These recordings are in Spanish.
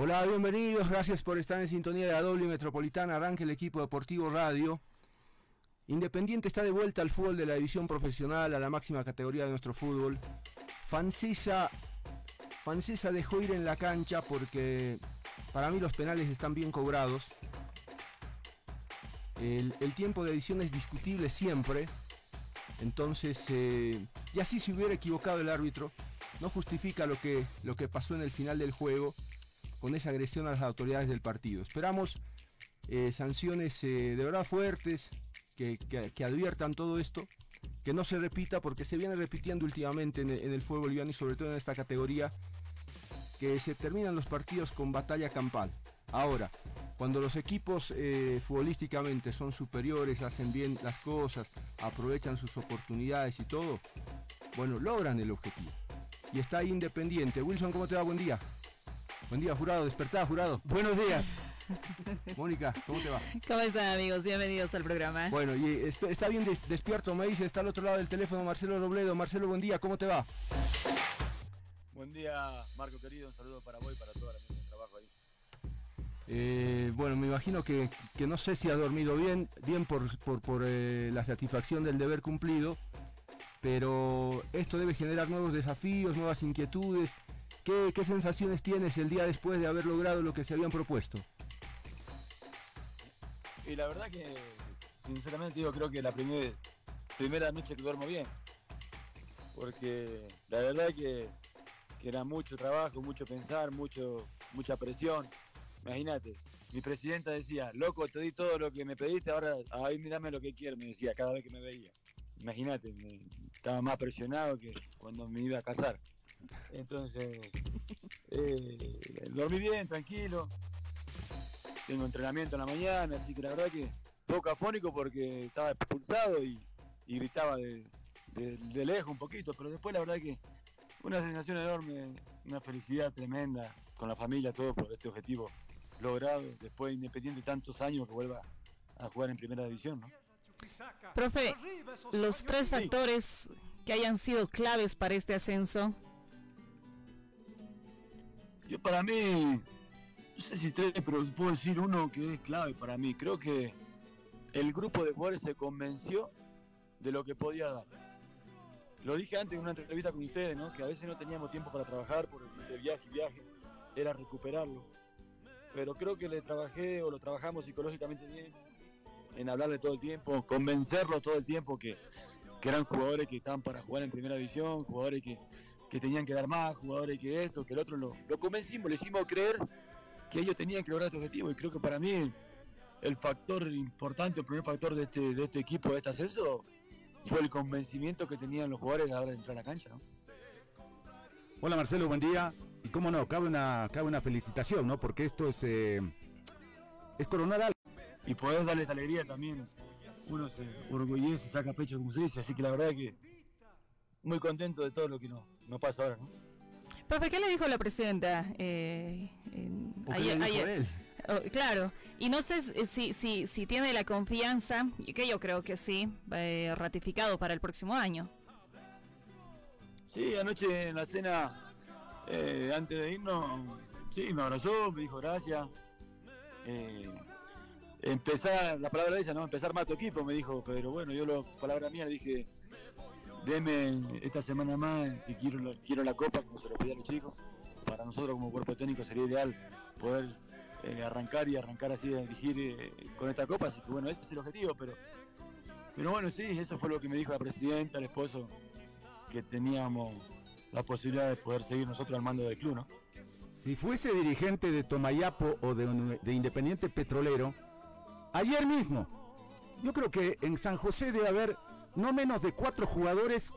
Hola, bienvenidos, gracias por estar en sintonía de la metropolitana, arranque el equipo deportivo radio. Independiente está de vuelta al fútbol de la división profesional, a la máxima categoría de nuestro fútbol. Fancisa, Fancisa dejó ir en la cancha porque para mí los penales están bien cobrados. El, el tiempo de edición es discutible siempre. Entonces, eh, y así se hubiera equivocado el árbitro, no justifica lo que, lo que pasó en el final del juego con esa agresión a las autoridades del partido. Esperamos eh, sanciones eh, de verdad fuertes que, adviertan todo esto, que no se repita porque se viene repitiendo últimamente en el, el fútbol boliviano y sobre todo en esta categoría, que se terminan los partidos con batalla campal. Ahora, cuando los equipos eh, futbolísticamente son superiores, hacen bien las cosas, aprovechan sus oportunidades y todo, bueno, logran el objetivo. Y está ahí Independiente. Wilson, ¿cómo te va? Buen día. Buen día, jurado. Despertá, jurado. Buenos días. Mónica, ¿cómo te va? ¿Cómo están amigos? Bienvenidos al programa. Bueno, y está bien des- despierto, me dice, está al otro lado del teléfono Marcelo Robledo. Marcelo, buen día, ¿cómo te va? Buen día, Marco querido. Un saludo para vos y para toda la gente de trabajo ahí. Eh, bueno, me imagino que, que no sé si ha dormido bien, bien por, por, por, eh, la satisfacción del deber cumplido, pero esto debe generar nuevos desafíos, nuevas inquietudes. ¿Qué, sensaciones tienes el día después de haber logrado lo que se habían propuesto? Y la verdad que, sinceramente digo, creo que la primer- primera noche que duermo bien. Porque la verdad que, que era mucho trabajo, mucho pensar, mucho, mucha presión. Imagínate, mi presidenta decía, loco, te di todo lo que me pediste, ahora ahí dame lo que quieres, me decía cada vez que me veía. Imagínate, estaba más presionado que cuando me iba a casar. Entonces, eh, dormí bien, tranquilo. Tengo entrenamiento en la mañana, así que la verdad que poco afónico porque estaba expulsado y, y gritaba de, de- de lejos un poquito, pero después la verdad que una sensación enorme, una felicidad tremenda con la familia, todo por este objetivo logrado, después de Independiente tantos años que vuelva a jugar en primera división, ¿no? Profe, los tres factores que hayan sido claves para este ascenso. Yo para mí, no sé si tres, pero puedo decir uno que es clave para mí. Creo que el grupo de jugadores se convenció de lo que podía dar. Lo dije antes en una entrevista con ustedes, ¿no? Que a veces no teníamos tiempo para trabajar por el viaje viaje, era recuperarlo. Pero creo que le trabajé o lo trabajamos psicológicamente bien en hablarle todo el tiempo, convencerlo todo el tiempo que, que eran jugadores que estaban para jugar en primera división, jugadores que, que tenían que dar más, jugadores que esto, que el otro, lo, lo convencimos, le hicimos creer que ellos tenían que lograr este objetivo y creo que para mí el factor importante, el primer factor de este, de este equipo, de este ascenso, fue el convencimiento que tenían los jugadores a la hora de entrar a la cancha, ¿no? Hola Marcelo, buen día. Y cómo no, cabe una, cabe una felicitación, ¿no? Porque esto es, eh, es coronar algo. Y poder darle esta alegría también, uno se orgullece, saca pecho como se dice, así que la verdad que muy contento de todo lo que nos, nos pasa ahora, ¿no? Profe, ¿qué le dijo la presidenta? eh, en- ¿O qué le dijo él? Oh, claro, y no sé si, si, si tiene la confianza, y que yo creo que sí, eh, ratificado para el próximo año. Sí, anoche en la cena, eh, antes de irnos, sí, me abrazó, me dijo gracias. Eh, empezar, la palabra de ella, ¿no? Empezar más tu equipo, me dijo, pero bueno, yo la palabra mía le dije, deme esta semana más que quiero, quiero la copa, como se lo pedí a los chicos. Para nosotros como cuerpo técnico sería ideal poder eh, arrancar y arrancar así a dirigir eh, con esta copa, así que bueno, ese es el objetivo, pero, pero bueno, sí, eso fue lo que me dijo la presidenta, el esposo, que teníamos la posibilidad de poder seguir nosotros al mando del club, ¿no? Si fuese dirigente de Tomayapo o de Independiente Petrolero, ayer mismo, yo creo que en San José debe haber no menos de cuatro jugadores,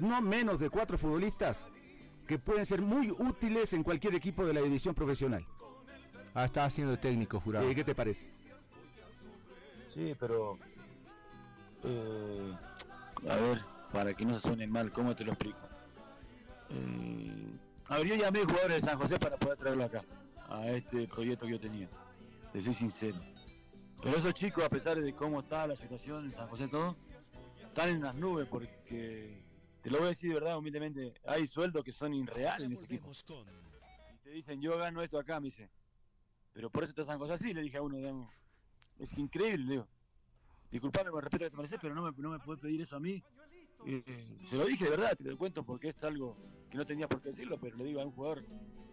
no menos de cuatro futbolistas que pueden ser muy útiles en cualquier equipo de la división profesional. Ah, está haciendo técnico, jurado. Eh, ¿Qué te parece? Sí, pero. eh, a ver, para que no se suene mal, ¿cómo te lo explico? Eh, a ver, yo llamé jugadores de San José para poder traerlo acá, a este proyecto que yo tenía. Te soy sincero. Pero esos chicos, a pesar de cómo está la situación en San José, todo, están en las nubes porque, te lo voy a decir de verdad, humildemente, hay sueldos que son irreales en ese equipo. Y te dicen, yo gano esto acá, me dice. Pero por eso te hacen cosas así, le dije a uno, digamos. Es increíble, le digo. Disculpame con respeto que te mereces, pero no me, no me puedes pedir eso a mí. Eh, se lo dije de verdad, te lo cuento porque es algo que no tenía por qué decirlo, pero le digo a un jugador,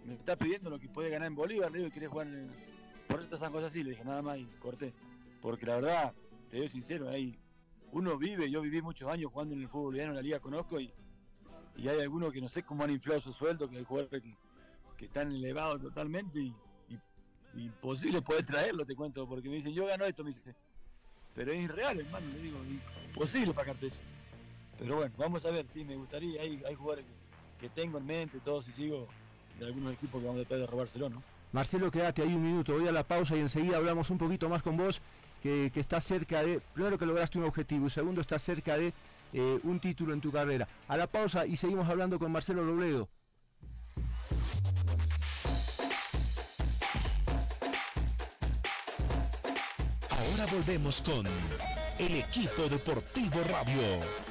me está pidiendo lo que puede ganar en Bolívar, le digo, quiere jugar en... Por eso te hacen cosas así, le dije nada más y corté. Porque la verdad, te digo sincero, hay, uno vive, yo viví muchos años jugando en el fútbol boliviano, en la liga conozco, y, y hay algunos que no sé cómo han inflado su sueldo, que hay jugadores que, están elevados totalmente y, imposible poder traerlo, te cuento, porque me dicen, yo gano esto, me dice, pero es irreal, hermano, le digo, imposible para Cartel. Pero bueno, vamos a ver, sí, me gustaría, hay, hay jugadores que, que tengo en mente, todos y sigo de algunos equipos que vamos a tratar de robárselo, ¿no? Marcelo, quédate ahí un minuto, voy a la pausa y enseguida hablamos un poquito más con vos, que, estás cerca de, primero que lograste un objetivo y segundo estás cerca de eh, un título en tu carrera. A la pausa y seguimos hablando con Marcelo Robledo. Ahora volvemos con el equipo deportivo radio.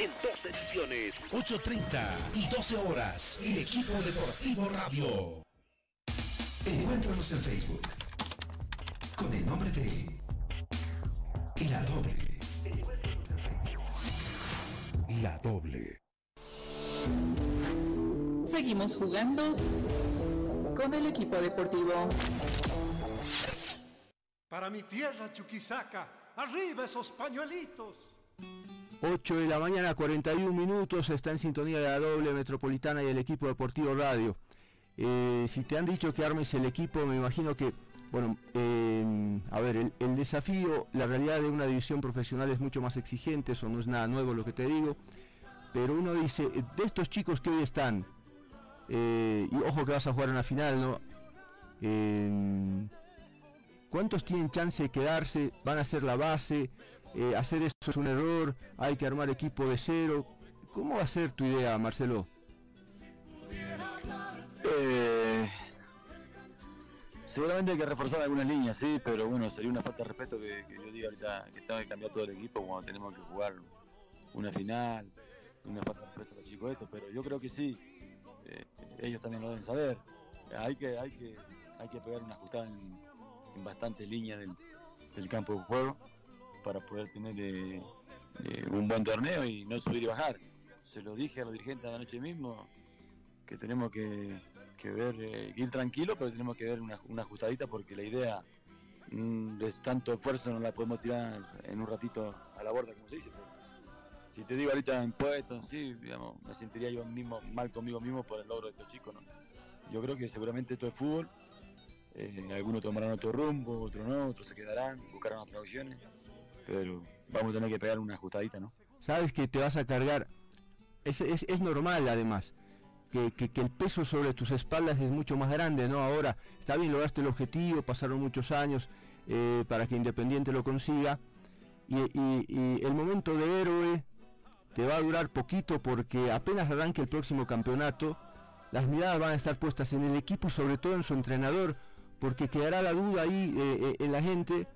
En dos ediciones, 8.30 y 12 horas, el equipo deportivo radio. Encuéntranos en Facebook con el nombre de La Doble. La Doble. Seguimos jugando con el equipo deportivo. Para mi tierra, Chuquisaca, arriba esos pañuelitos. 8 de la mañana, 41 minutos, está en sintonía de la doble metropolitana y el equipo deportivo radio. Eh, si te han dicho que armes el equipo, me imagino que, bueno, eh, a ver, el, desafío, la realidad de una división profesional es mucho más exigente, eso no es nada nuevo lo que te digo, pero uno dice, de estos chicos que hoy están, eh, y ojo que vas a jugar en la final, ¿no? ¿Cuántos tienen chance de quedarse? ¿Van a ser la base? Eh, hacer esto es un error, hay que armar equipo de cero. ¿Cómo va a ser tu idea, Marcelo? Eh, seguramente hay que reforzar algunas líneas, sí, pero bueno, sería una falta de respeto que, yo diga ahorita que tengo que cambiar todo el equipo cuando tenemos que jugar una final, una falta de respeto a los chicos estos, pero yo creo que sí, eh, ellos también lo deben saber. Hay que, hay que, hay que pegar una ajustada en, bastantes líneas del campo de juego para poder tener eh, eh, un buen torneo y no subir y bajar. Se lo dije a los dirigentes anoche mismo que tenemos que, ver, eh, ir tranquilo, pero tenemos que ver una, ajustadita porque la idea mm, de tanto esfuerzo no la podemos tirar en un ratito a la borda, como se dice. Si te digo ahorita en puestos, sí, me sentiría yo mismo mal conmigo mismo por el logro de estos chicos. ¿no? Yo creo que seguramente esto es fútbol. Eh, algunos tomarán otro rumbo, otros no, otros se quedarán, buscarán otras opciones pero vamos a tener que pegar una ajustadita, ¿no? Sabes que te vas a cargar, es, es, es normal además, que, que, el peso sobre tus espaldas es mucho más grande, ¿no? Ahora, está bien, lograste el objetivo, pasaron muchos años eh, para que Independiente lo consiga, y, y, el momento de héroe te va a durar poquito porque apenas arranque el próximo campeonato, las miradas van a estar puestas en el equipo sobre todo en su entrenador, porque quedará la duda ahí eh, eh, en la gente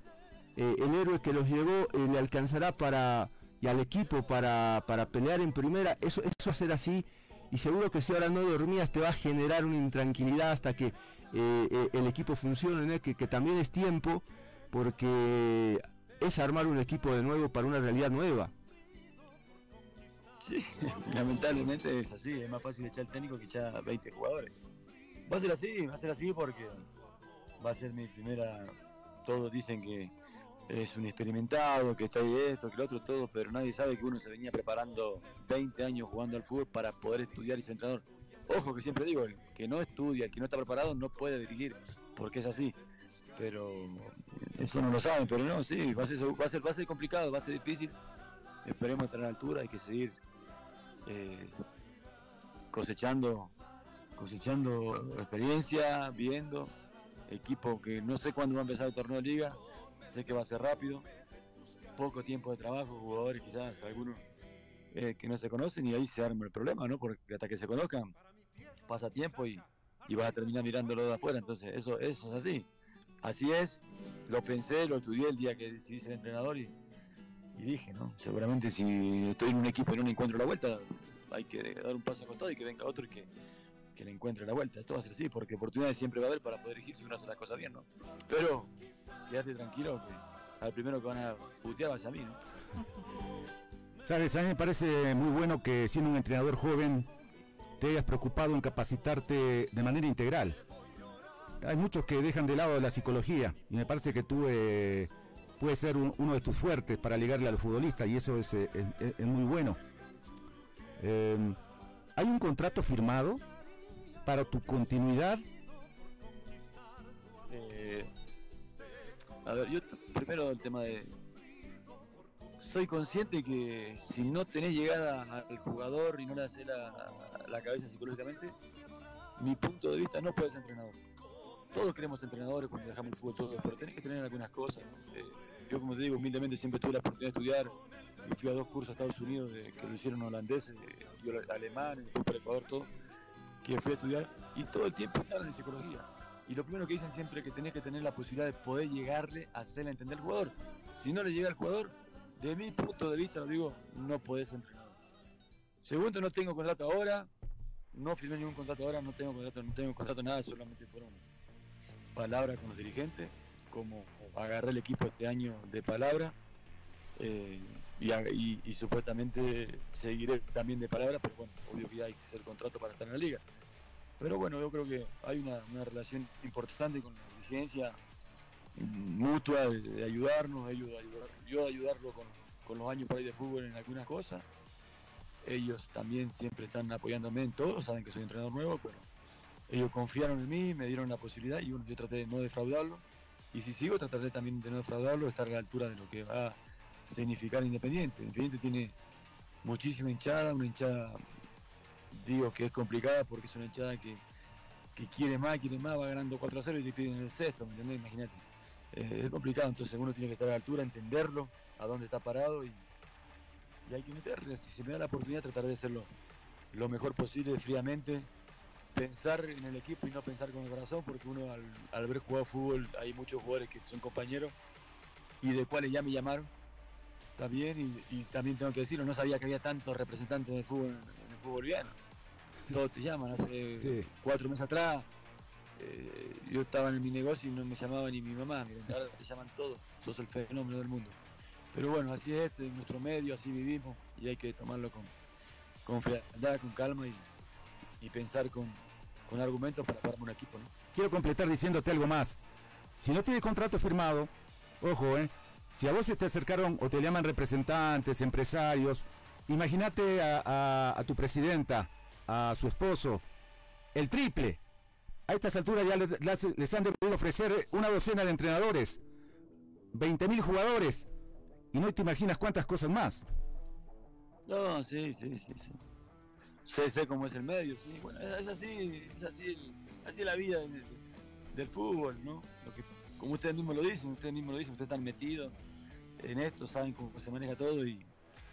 eh, el héroe que los llevó eh, le alcanzará para y al equipo para, para pelear en primera, eso, eso ser así y seguro que si ahora no dormías te va a generar una intranquilidad hasta que eh, el equipo funcione, que, que también es tiempo porque es armar un equipo de nuevo para una realidad nueva. Sí, lamentablemente es así, es más fácil echar el técnico que echar 20 jugadores. Va a ser así, va a ser así porque va a ser mi primera. Todos dicen que es un experimentado, que está ahí esto, que lo otro, todo, pero nadie sabe que uno se venía preparando 20 años jugando al fútbol para poder estudiar y ser entrenador. Ojo que siempre digo, el que no estudia, el que no está preparado no puede dirigir, porque es así. Pero eso no lo saben, pero no, sí, va a ser, va a ser, va a ser complicado, va a ser difícil. Esperemos estar a la altura, hay que seguir eh, cosechando cosechando experiencia, viendo equipo que no sé cuándo va a empezar el torneo de liga, sé que va a ser rápido, poco tiempo de trabajo, jugadores quizás algunos eh, que no se conocen y ahí se arma el problema, ¿no? Porque hasta que se conozcan pasa tiempo y, y vas a terminar mirándolo de afuera, entonces eso, eso es así. Así es, lo pensé, lo estudié el día que decidí ser entrenador y, dije, ¿no? Seguramente si estoy en un equipo y no encuentro la vuelta, hay que dar un paso con todo y que venga otro y que, que le encuentre la vuelta. Esto va a ser así, porque oportunidades siempre va a haber para poder elegir si uno hace las cosas bien, ¿no? Pero quédate tranquilo al primero que van a putear va a mí, ¿no? Sabes, a mí me parece muy bueno que siendo un entrenador joven te hayas preocupado en capacitarte de manera integral. Hay muchos que dejan de lado la psicología y me parece que tú eh, puedes ser un- uno de tus fuertes para ligarle al futbolista y eso es, eh, muy bueno. Eh, ¿Hay un contrato firmado para tu continuidad? A ver, yo primero el tema de. Soy consciente que si no tenés llegada al jugador y no le haces la, la cabeza psicológicamente, mi punto de vista no puedes ser entrenador. Todos queremos entrenadores cuando dejamos el fútbol, todos, pero tenés que tener algunas cosas. Eh, yo, como te digo, humildemente siempre tuve la oportunidad de estudiar y fui a dos cursos a Estados Unidos de- que lo hicieron holandeses, yo alemán, después para Ecuador, todo, que fui a estudiar y todo el tiempo hablan de psicología. Y lo primero que dicen siempre es que tenés que tener la posibilidad de poder llegarle a hacerle entender al jugador. Si no le llega al jugador, de mi punto de vista, lo digo, no podés ser entrenador. Segundo, no tengo contrato ahora, no firmé ningún contrato ahora, no tengo contrato, no tengo contrato nada, solamente fueron palabras con los dirigentes, como agarré el equipo este año de palabra, eh, y supuestamente seguiré también de palabra, pero bueno, obvio que hay que hacer contrato para estar en la liga. Pero bueno, yo creo que hay una, una relación importante con la dirigencia mm, mutua de, ayudarnos, de ayudar, yo de ayudarlo con, con los años por ahí de fútbol en algunas cosas. Ellos también siempre están apoyándome en todo, saben que soy entrenador nuevo, pero ellos confiaron en mí, me dieron la posibilidad y bueno, yo traté de no defraudarlo. Y si sigo, trataré también de no defraudarlo, de estar a la altura de lo que va a significar Independiente. Independiente tiene muchísima hinchada, una hinchada, digo que es complicada porque es una hinchada que, que quiere más, quiere más, va ganando 4 a 0 y te piden el sexto, ¿me entendés? Imagínate. Eh, es complicado, entonces uno tiene que estar a la altura, entenderlo, a dónde está parado y, hay que meterle. Si se me da la oportunidad, tratar de hacerlo lo mejor posible, fríamente, pensar en el equipo y no pensar con el corazón, porque uno al, al ver jugado fútbol hay muchos jugadores que son compañeros y de cuales ya me llamaron también y, también tengo que decirlo, no sabía que había tantos representantes del fútbol en fútbol boliviano. Todos te llaman, hace Sí. cuatro meses atrás eh, yo estaba en mi negocio y no me llamaba ni mi mamá, ahora te llaman todos, sos el fenómeno del mundo. Pero bueno, así es este, nuestro medio, así vivimos y hay que tomarlo con, con frialdad, con calma y, y pensar con, con argumentos para parar un equipo. ¿no? Quiero completar diciéndote algo más. Si no tienes contrato firmado, ojo, ¿eh? Si a vos te acercaron o te llaman representantes, empresarios, imagínate a, a- a tu presidenta, a su esposo, el triple. A estas alturas ya le- las- les han debido ofrecer una docena de entrenadores, 20 mil jugadores, y no te imaginas cuántas cosas más. No, sí, sí, sí. Sé, sé cómo es el medio, sí. Bueno, es así, es así, el- así la vida del, del fútbol, ¿no? Lo que, como ustedes mismos lo dicen, ustedes mismos lo dicen, ustedes están metidos en esto, saben cómo se maneja todo y,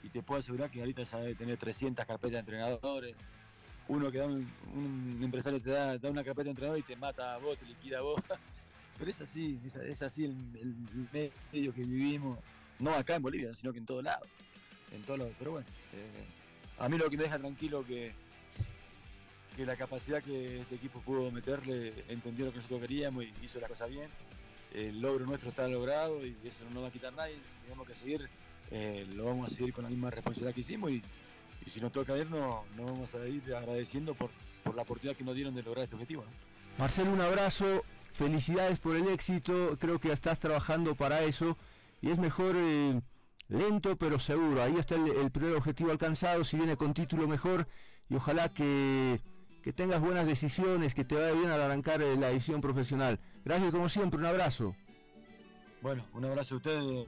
y te puedo asegurar que ahorita ya debe tener 300 carpetas de entrenadores. Uno que da un, un empresario te da, da una carpeta de entrenador y te mata a vos, te liquida a vos. Pero es así, es, así el, el medio que vivimos, no acá en Bolivia, sino que en todos lados. En todos lados. Pero bueno, eh, a mí lo que me deja tranquilo que, que la capacidad que este equipo pudo meterle entendió lo que nosotros queríamos y hizo la cosa bien. El logro nuestro está logrado y eso no nos va a quitar nadie. Tenemos que seguir, eh, lo vamos a seguir con la misma responsabilidad que hicimos y, y si nos toca irnos, nos vamos a ir agradeciendo por, por la oportunidad que nos dieron de lograr este objetivo. Marcelo, un abrazo, felicidades por el éxito, creo que estás trabajando para eso y es mejor eh, lento pero seguro, ahí está el, primer objetivo alcanzado, si viene con título mejor y ojalá que, que tengas buenas decisiones, que te vaya bien al arrancar eh, la edición profesional. Gracias como siempre, un abrazo. Bueno, un abrazo a ustedes,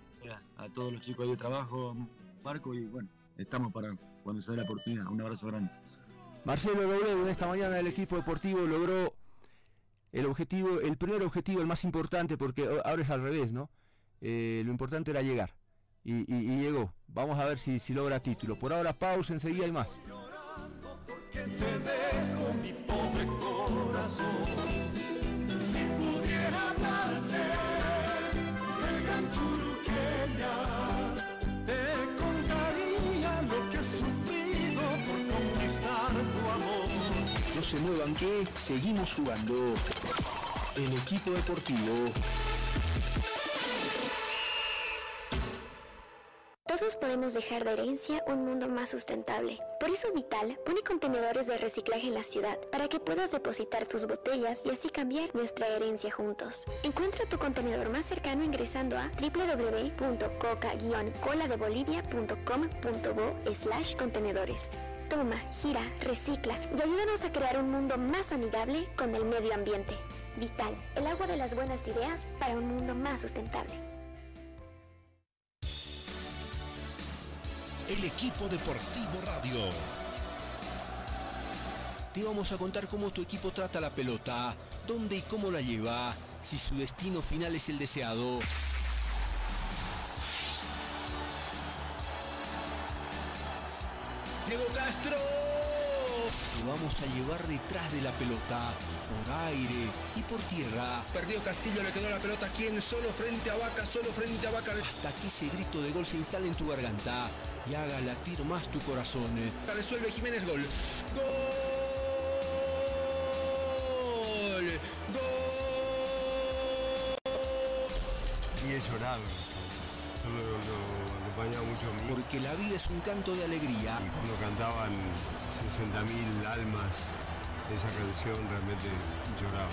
a todos los chicos de trabajo, Marco, y bueno, estamos para cuando se dé la oportunidad. Un abrazo grande. Marcelo en esta mañana el equipo deportivo logró el objetivo, el primer objetivo, el más importante, porque ahora es al revés, ¿no? Eh, lo importante era llegar. Y, llegó. Vamos a ver si, si logra título. Por ahora pausa, enseguida hay más. Se muevan que seguimos jugando. El equipo deportivo. Todos podemos dejar de herencia un mundo más sustentable. Por eso Vital pone contenedores de reciclaje en la ciudad para que puedas depositar tus botellas y así cambiar nuestra herencia juntos. Encuentra tu contenedor más cercano ingresando a www.coca-coladebolivia.com.bo slash contenedores. Toma, gira, recicla y ayúdanos a crear un mundo más amigable con el medio ambiente. Vital, el agua de las buenas ideas para un mundo más sustentable. El equipo deportivo radio. Te vamos a contar cómo tu equipo trata la pelota, dónde y cómo la lleva, si su destino final es el deseado. Lo vamos a llevar detrás de la pelota, por aire y por tierra. Perdió Castillo, le quedó la pelota quien solo frente a Vaca, solo frente a Vaca. Hasta que ese grito de gol se instale en tu garganta y haga latir más tu corazón. Resuelve Jiménez gol. ¡Gol! ¡Gol! Y he llorado. Porque la vida es un canto de alegría. Y cuando cantaban 60.000 almas esa canción, realmente lloraba.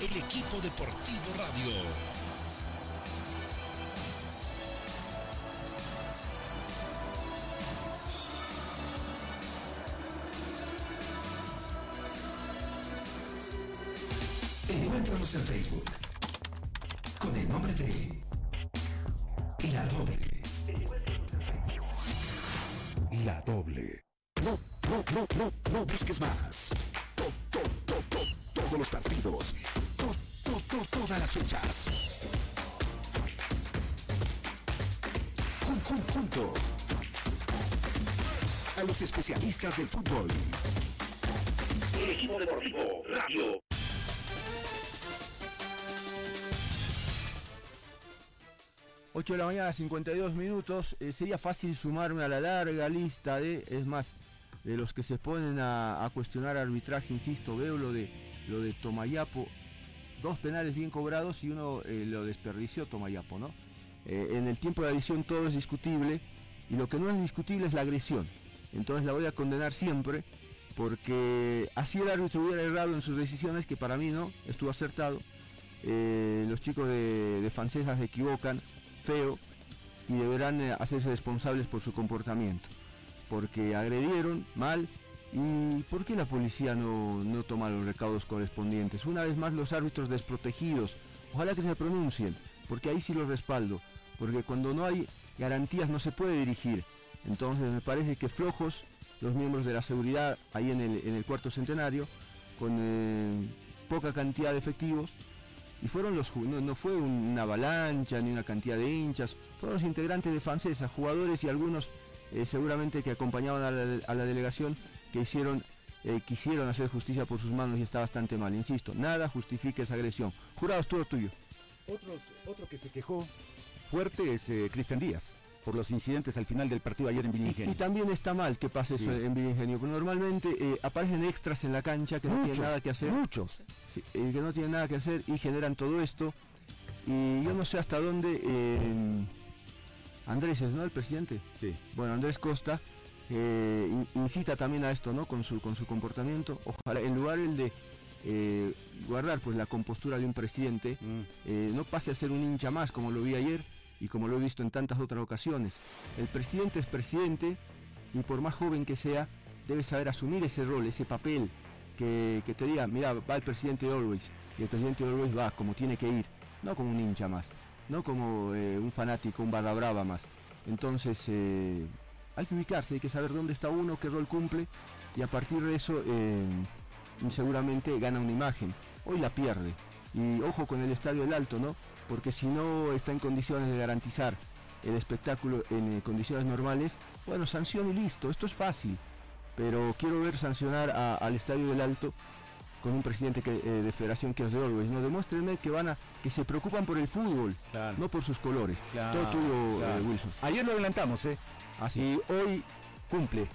El equipo deportivo radio a los especialistas del fútbol. El equipo deportivo Radio. 8 de la mañana, 52 minutos. Eh, sería fácil sumarme a la larga lista de, es más, de los que se ponen a, cuestionar arbitraje, insisto, veo lo de, lo de Tomayapo, dos penales bien cobrados y uno eh, lo desperdició Tomayapo, ¿no? Eh, en el tiempo de adición todo es discutible y lo que no es discutible es la agresión. Entonces la voy a condenar siempre porque así el árbitro hubiera errado en sus decisiones, que para mí no, estuvo acertado. los chicos de, de Francesas se equivocan feo y deberán eh, hacerse responsables por su comportamiento, porque agredieron mal y ¿por qué la policía no, no toma los recaudos correspondientes? Una vez más los árbitros desprotegidos, ojalá que se pronuncien, porque ahí sí los respaldo, porque cuando no hay garantías no se puede dirigir, entonces me parece que flojos los miembros de la seguridad ahí en el, en el cuarto centenario, con eh, poca cantidad de efectivos, y fueron los no, no fue una avalancha ni una cantidad de hinchas, fueron los integrantes de Francesa, jugadores y algunos eh, seguramente que acompañaban a la, delegación que hicieron eh, quisieron hacer justicia por sus manos y está bastante mal, insisto, nada justifica esa agresión. Jurados, todo tuyo. otro que se quejó fuerte es eh, Cristian Díaz. por los incidentes al final del partido ayer en Villa Y, también está mal que pase eso en Villa Ingenio, porque normalmente eh, aparecen extras en la cancha que no tienen nada que hacer. Muchos. Eh, que no tienen nada que hacer y generan todo esto. Y yo no sé hasta dónde eh, Andrés es, ¿no? El presidente. Sí. Bueno, Andrés Costa incita también a esto, ¿no? Con su, con su comportamiento. Ojalá, en lugar el de guardar pues la compostura de un presidente, mm. no pase a ser un hincha más como lo vi ayer y como lo he visto en tantas otras ocasiones. El presidente es presidente y por más joven que sea, debe saber asumir ese rol, ese papel, que, te diga, mira, va el presidente de Always, y el presidente de Always va como tiene que ir, no como un hincha más, no como eh, un fanático, un barra brava más. Entonces, eh, hay que ubicarse, hay que saber dónde está uno, qué rol cumple, y a partir de eso, eh, seguramente gana una imagen. Hoy la pierde. Y ojo con el Estadio del Alto, ¿no? Porque si no está en condiciones de garantizar el espectáculo en eh, condiciones normales, bueno, sanción y listo, esto es fácil, pero quiero ver sancionar al Estadio del Alto con un presidente que, eh, de federación que es de Orwell, no demuéstrenme que van a que se preocupan por el fútbol, no por sus colores. Todo tuyo, eh, Wilson. Ayer lo adelantamos, ¿eh? Así. Y hoy cumple.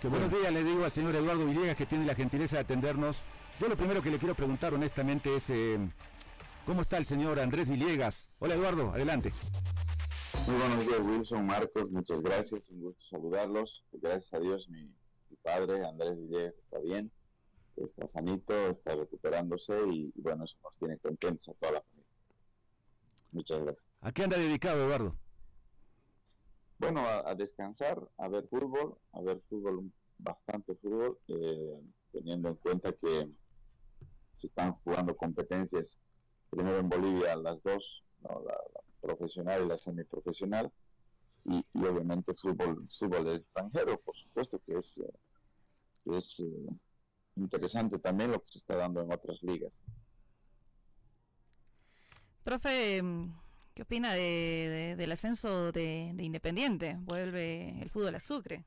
Que buenos días le digo al señor Eduardo Villegas que tiene la gentileza de atendernos. Yo lo primero que le quiero preguntar honestamente es ¿Cómo está el señor Andrés Villegas? Hola Eduardo, adelante. Muy buenos días Wilson, Marcos, muchas gracias, un gusto saludarlos. Gracias a Dios mi, padre Andrés Villegas está bien, está sanito, está recuperándose y, bueno, eso nos tiene contentos a toda la familia. Muchas gracias. ¿A qué anda dedicado Eduardo? Bueno, a, descansar, a ver fútbol, a ver fútbol, bastante fútbol, eh, teniendo en cuenta que se están jugando competencias primero en Bolivia las dos, la, profesional y la semiprofesional, y, y obviamente fútbol, fútbol extranjero, por supuesto que es, eh, es eh, interesante también lo que se está dando en otras ligas. Profe, ¿qué opina de, del ascenso de, de, Independiente? Vuelve el fútbol a Sucre.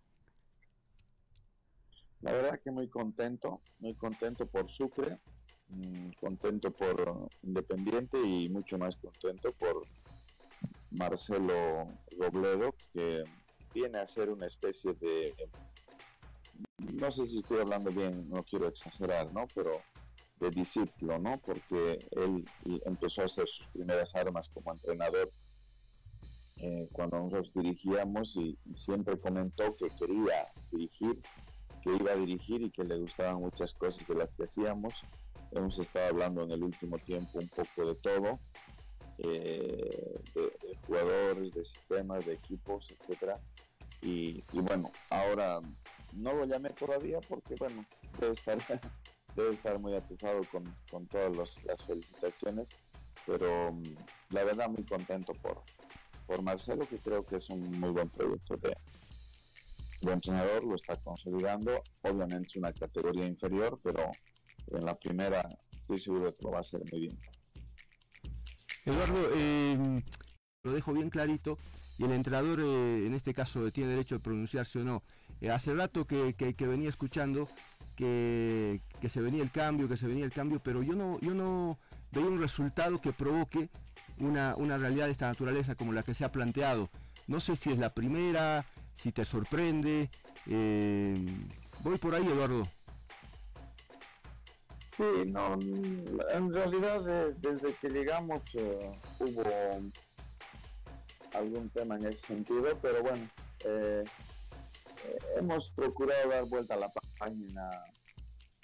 La verdad que muy contento, muy contento por Sucre. Mm, contento por Independiente y mucho más contento por Marcelo Robledo, que viene a ser una especie de, no sé si estoy hablando bien, no quiero exagerar, ¿no? Pero de discípulo, ¿no? Porque él empezó a hacer sus primeras armas como entrenador eh, cuando nosotros dirigíamos y, siempre comentó que quería dirigir, que iba a dirigir y que le gustaban muchas cosas de las que hacíamos Hemos estado hablando en el último tiempo un poco de todo, eh, de, jugadores, de sistemas, de equipos, etcétera. Y, bueno, ahora no lo llamé todavía porque bueno, debe estar, muy atufado con, todas las felicitaciones, pero mm, la verdad muy contento por, por Marcelo, que creo que es un muy buen proyecto de, de entrenador, lo está consolidando, obviamente una categoría inferior, pero en la primera estoy seguro que lo va a hacer muy bien. Eduardo, em, lo dejo bien clarito y el entrenador eh, en este caso tiene derecho de pronunciarse o no. Eh, hace rato que, venía escuchando que, se venía el cambio, que se venía el cambio, pero yo no, yo no veía un resultado que provoque una, una realidad de esta naturaleza como la que se ha planteado. No sé si es la primera, si te sorprende. Em, voy por ahí, Eduardo. Sí, no, en realidad eh, desde que llegamos eh, hubo algún tema en ese sentido, pero bueno, eh, hemos procurado dar vuelta a la página,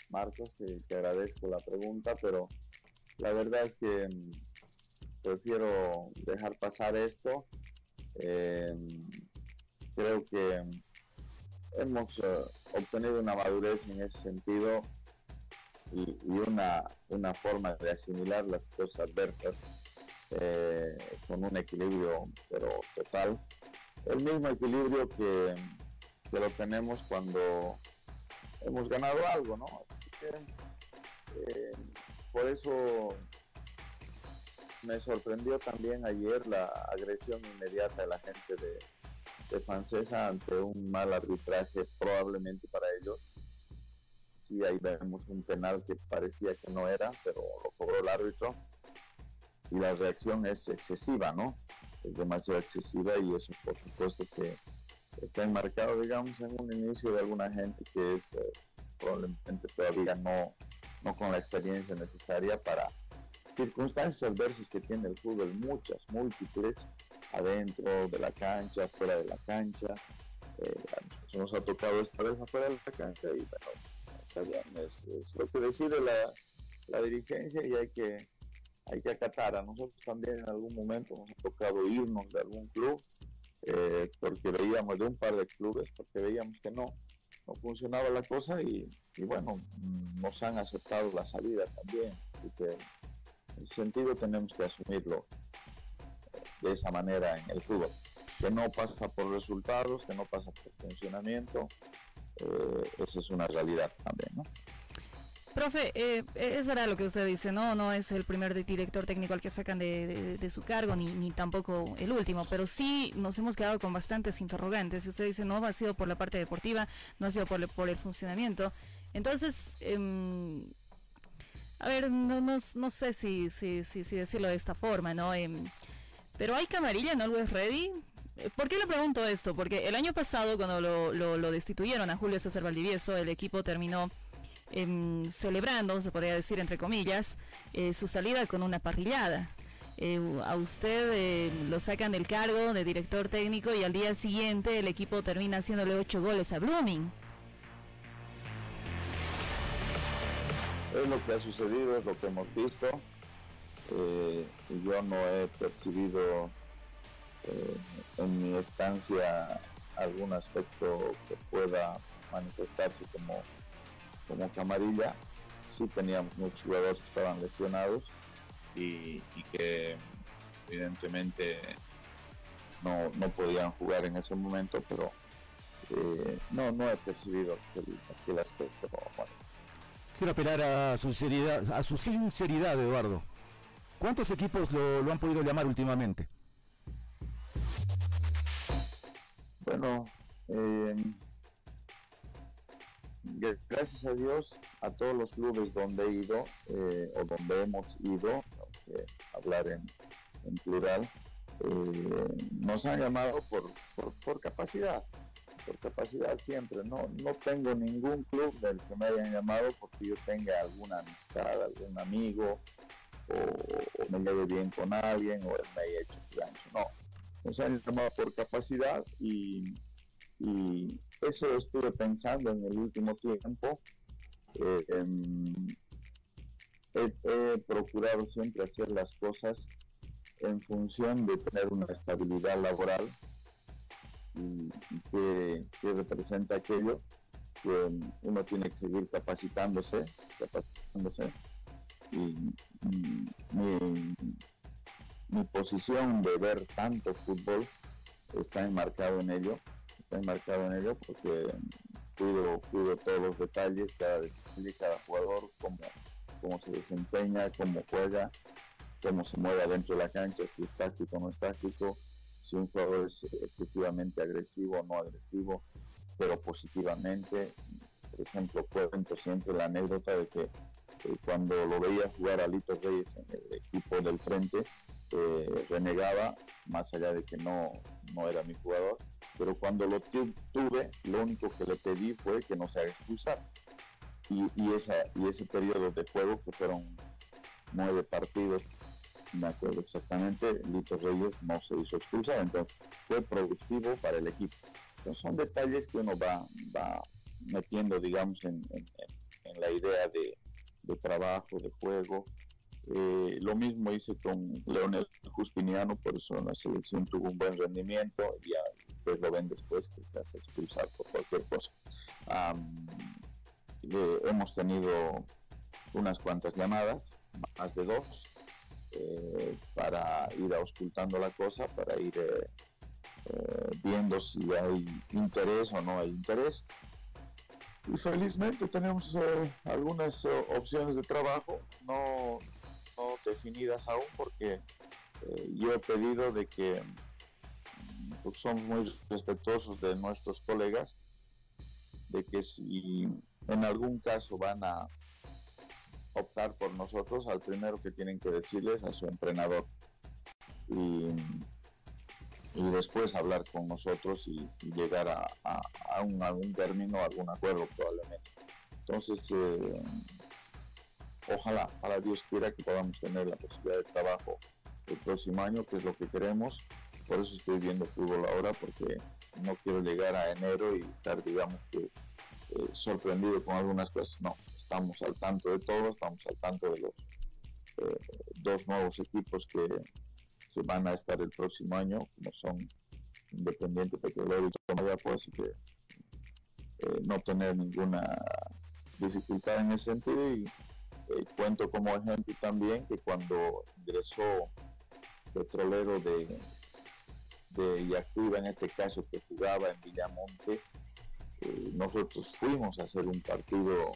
Marcos, y te agradezco la pregunta, pero la verdad es que mm, prefiero dejar pasar esto. creo que hemos obtenido una madurez en ese sentido y, una, una, forma de asimilar las cosas adversas eh, con un equilibrio pero total. El mismo equilibrio que, que lo tenemos cuando hemos ganado algo, ¿no? Eh, por eso me sorprendió también ayer la agresión inmediata de la gente de, de Francesa ante un mal arbitraje probablemente para ellos sí ahí vemos un penal que parecía que no era, pero lo cobró el árbitro y la reacción es excesiva, ¿no? es demasiado excesiva y eso por supuesto que está enmarcado, digamos, en un inicio de alguna gente que es eh, probablemente todavía no, no con la experiencia necesaria para circunstancias adversas que tiene el fútbol, muchas, múltiples, adentro de la cancha, fuera de la cancha. Eh, nos ha tocado esta vez afuera de la cancha y bueno, es, lo que decide la, la, dirigencia y hay que, hay que acatar. A nosotros también en algún momento nos ha tocado irnos de algún club eh, porque veíamos de un par de clubes, porque veíamos que no, no funcionaba la cosa y, y bueno, nos han aceptado la salida también. Así que en ese sentido tenemos que asumirlo eh, de esa manera en el fútbol, que no pasa por resultados, que no pasa por funcionamiento, eh, eso es una realidad también, ¿no? Profe, eh, es verdad lo que usted dice, ¿no? No es el primer director técnico al que sacan de, su cargo, ni, ni, tampoco el último, pero sí nos hemos quedado con bastantes interrogantes. Si usted dice, no, ha sido por la parte deportiva, no ha sido por, por el funcionamiento. Entonces, em, a ver, no, no, sé si, decirlo de esta forma, ¿no? Em, pero hay camarilla en Always Ready. Eh, ¿Por qué le pregunto esto? Porque el año pasado, cuando lo, destituyeron a Julio César Valdivieso, el equipo terminó Em, celebrando, se podría decir entre comillas, eh, su salida con una parrillada. Eh, a usted lo sacan del cargo de director técnico y al día siguiente el equipo termina haciéndole ocho goles a Blooming. Es lo que ha sucedido, es lo que hemos visto. yo no he percibido en mi estancia algún aspecto que pueda manifestarse como como Camarilla, sí teníamos muchos jugadores que estaban lesionados y, que evidentemente no, podían jugar en ese momento, pero eh, no, no he percibido aquel, aspecto. Quiero apelar a su, sinceridad, a su sinceridad, Eduardo. ¿Cuántos equipos lo han podido llamar últimamente? Bueno, eh, gracias a Dios, a todos los clubes donde he ido eh, o donde hemos ido, hablar en, plural, eh, nos han llamado por, por, capacidad, por capacidad siempre. No, no tengo ningún club del que me hayan llamado porque yo tenga alguna amistad, algún amigo, o, me lleve bien con alguien, o me haya hecho gancho. No, nos han llamado por capacidad y eso estuve pensando en el último tiempo. Eh, he, procurado siempre hacer las cosas en función de tener una estabilidad laboral y, que, representa aquello que uno tiene que seguir capacitándose, capacitándose mi posición de ver tanto fútbol está enmarcado en ello enmarcado en ello porque cuido, cuido todos los detalles, cada detalle, cada jugador, cómo, cómo se desempeña, cómo juega, cómo se mueve dentro de la cancha, si es táctico o no es táctico, si un jugador es excesivamente agresivo o no agresivo, pero positivamente. Por ejemplo, cuento siempre la anécdota de que eh, cuando lo veía jugar a Lito Reyes en el equipo del frente, eh, renegaba, más allá de que no, no era mi jugador, pero cuando lo tuve, lo único que le pedí fue que no se haga expulsar. Y, esa, y ese periodo de juego, que fueron nueve partidos, me acuerdo exactamente, Lito Reyes no se hizo expulsar, entonces fue productivo para el equipo. Son detalles que uno va, va metiendo, digamos, en, en, la idea de, de, trabajo, de juego. Eh, lo mismo hice con Leonel Justiniano, por eso en la selección tuvo un buen rendimiento, y pues lo ven después que se hace expulsar por cualquier cosa. hemos tenido unas cuantas llamadas, más de dos, eh, para ir auscultando la cosa, para ir eh, eh, viendo si hay interés o no hay interés. Y felizmente tenemos algunas opciones de trabajo, no, no definidas aún, porque yo he pedido de que porque somos muy respetuosos de nuestros colegas, de que si en algún caso van a optar por nosotros, al primero que tienen que decirles a su entrenador. Y, y después hablar con nosotros y, llegar a, un, algún término, algún acuerdo probablemente. Entonces, eh, ojalá, para Dios quiera que podamos tener la posibilidad de trabajo el próximo año, que es lo que queremos. Por eso estoy viendo fútbol ahora, porque no quiero llegar a enero y estar, digamos que, eh, sorprendido con algunas cosas. No, estamos al tanto de todo, estamos al tanto de los eh, dos nuevos equipos que, que van a estar el próximo año, como son Independiente Petrolero y Tomaya, pues que eh, no tener ninguna dificultad en ese sentido y eh, cuento como ejemplo también que cuando ingresó Petrolero de, de Yacuba, en este caso que jugaba en Villamontes, eh, nosotros fuimos a hacer un partido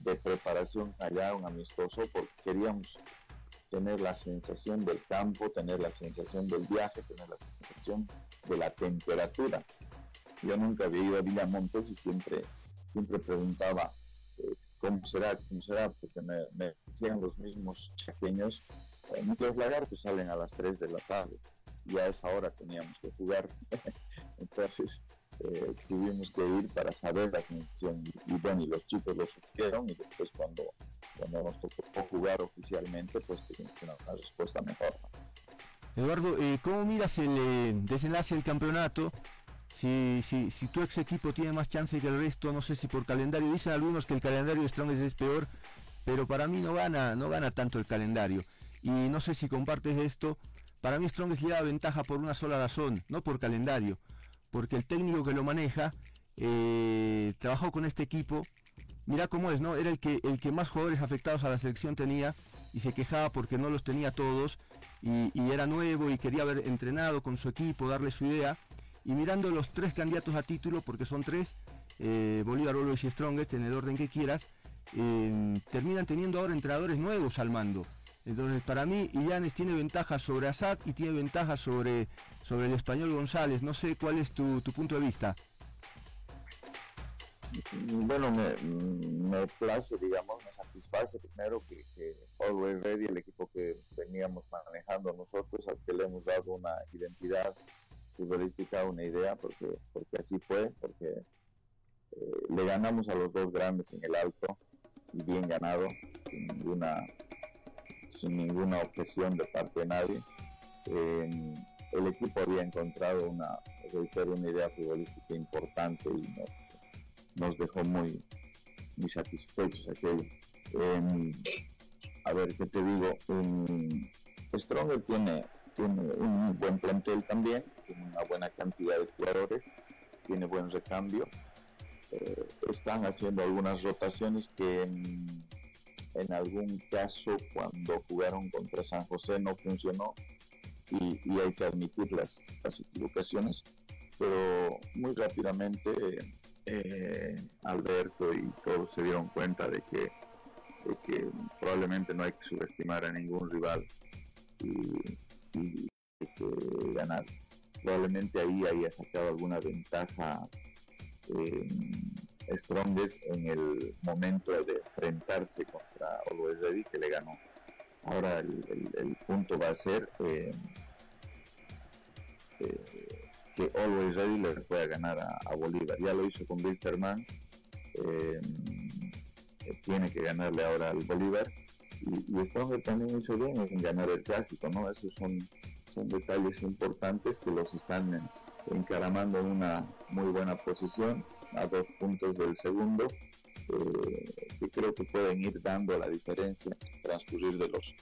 de preparación allá, un amistoso, porque queríamos tener la sensación del campo, tener la sensación del viaje, tener la sensación de la temperatura. Yo nunca había ido a Villamontes y siempre, siempre preguntaba eh, cómo será, cómo será, porque me, decían los mismos chaqueños, eh, los lagartos salen a las 3 de la tarde y a esa hora teníamos que jugar. Entonces eh, tuvimos que ir para saber la sensación y, bueno, y los chicos lo supieron y después cuando cuando nos tocó jugar oficialmente, pues tuvimos una, respuesta mejor. Eduardo, eh, ¿cómo miras el eh, desenlace del campeonato? Si, si, si tu ex equipo tiene más chance que el resto, no sé si por calendario, dicen algunos que el calendario de Strongest es peor, pero para mí no gana, no gana tanto el calendario. Y no sé si compartes esto, para mí Strongest lleva ventaja por una sola razón, no por calendario, porque el técnico que lo maneja eh, trabajó con este equipo mira cómo es, ¿no? Era el que, el que más jugadores afectados a la selección tenía y se quejaba porque no los tenía todos y, era nuevo y quería haber entrenado con su equipo, darle su idea. Y mirando los tres candidatos a título, porque son tres, eh, Bolívar, Always y Strongest, en el orden que quieras, eh, terminan teniendo ahora entrenadores nuevos al mando. Entonces, para mí, Illanes tiene ventaja sobre Assad y tiene ventaja sobre, sobre el español González. No sé cuál es tu punto de vista. Bueno, me, me place, digamos, me satisface primero que, que Always Ready, el equipo que veníamos manejando nosotros, al que le hemos dado una identidad futbolística, una idea, porque, porque así fue, porque eh, le ganamos a los dos grandes en el alto y bien ganado, sin ninguna, sin ninguna objeción de parte de nadie. el equipo había encontrado una, una idea futbolística importante y nos nos dejó muy, muy satisfechos aquello. Em, a ver, ¿qué te digo? Um, Stronger tiene, tiene un buen plantel también, tiene una buena cantidad de jugadores, tiene buen recambio. Eh, están haciendo algunas rotaciones que en, algún caso cuando jugaron contra San José no funcionó y, hay que admitir las, las equivocaciones, pero muy rápidamente eh, Alberto y todos se dieron cuenta de que, probablemente no hay que subestimar a ningún rival que ganar. Probablemente ahí haya sacado alguna ventaja eh, Strongest en el momento de enfrentarse contra Always Ready que le ganó. Ahora el, punto va a ser eh, eh que Always Ready le pueda ganar a, Bolívar. Ya lo hizo con Wilterman, eh, tiene que ganarle ahora al Bolívar. Y, y también hizo bien en ganar el clásico, ¿no? Esos son, son detalles importantes que los están encaramando en una muy buena posición, a dos puntos del segundo, eh, creo que pueden ir dando la diferencia transcurrir de los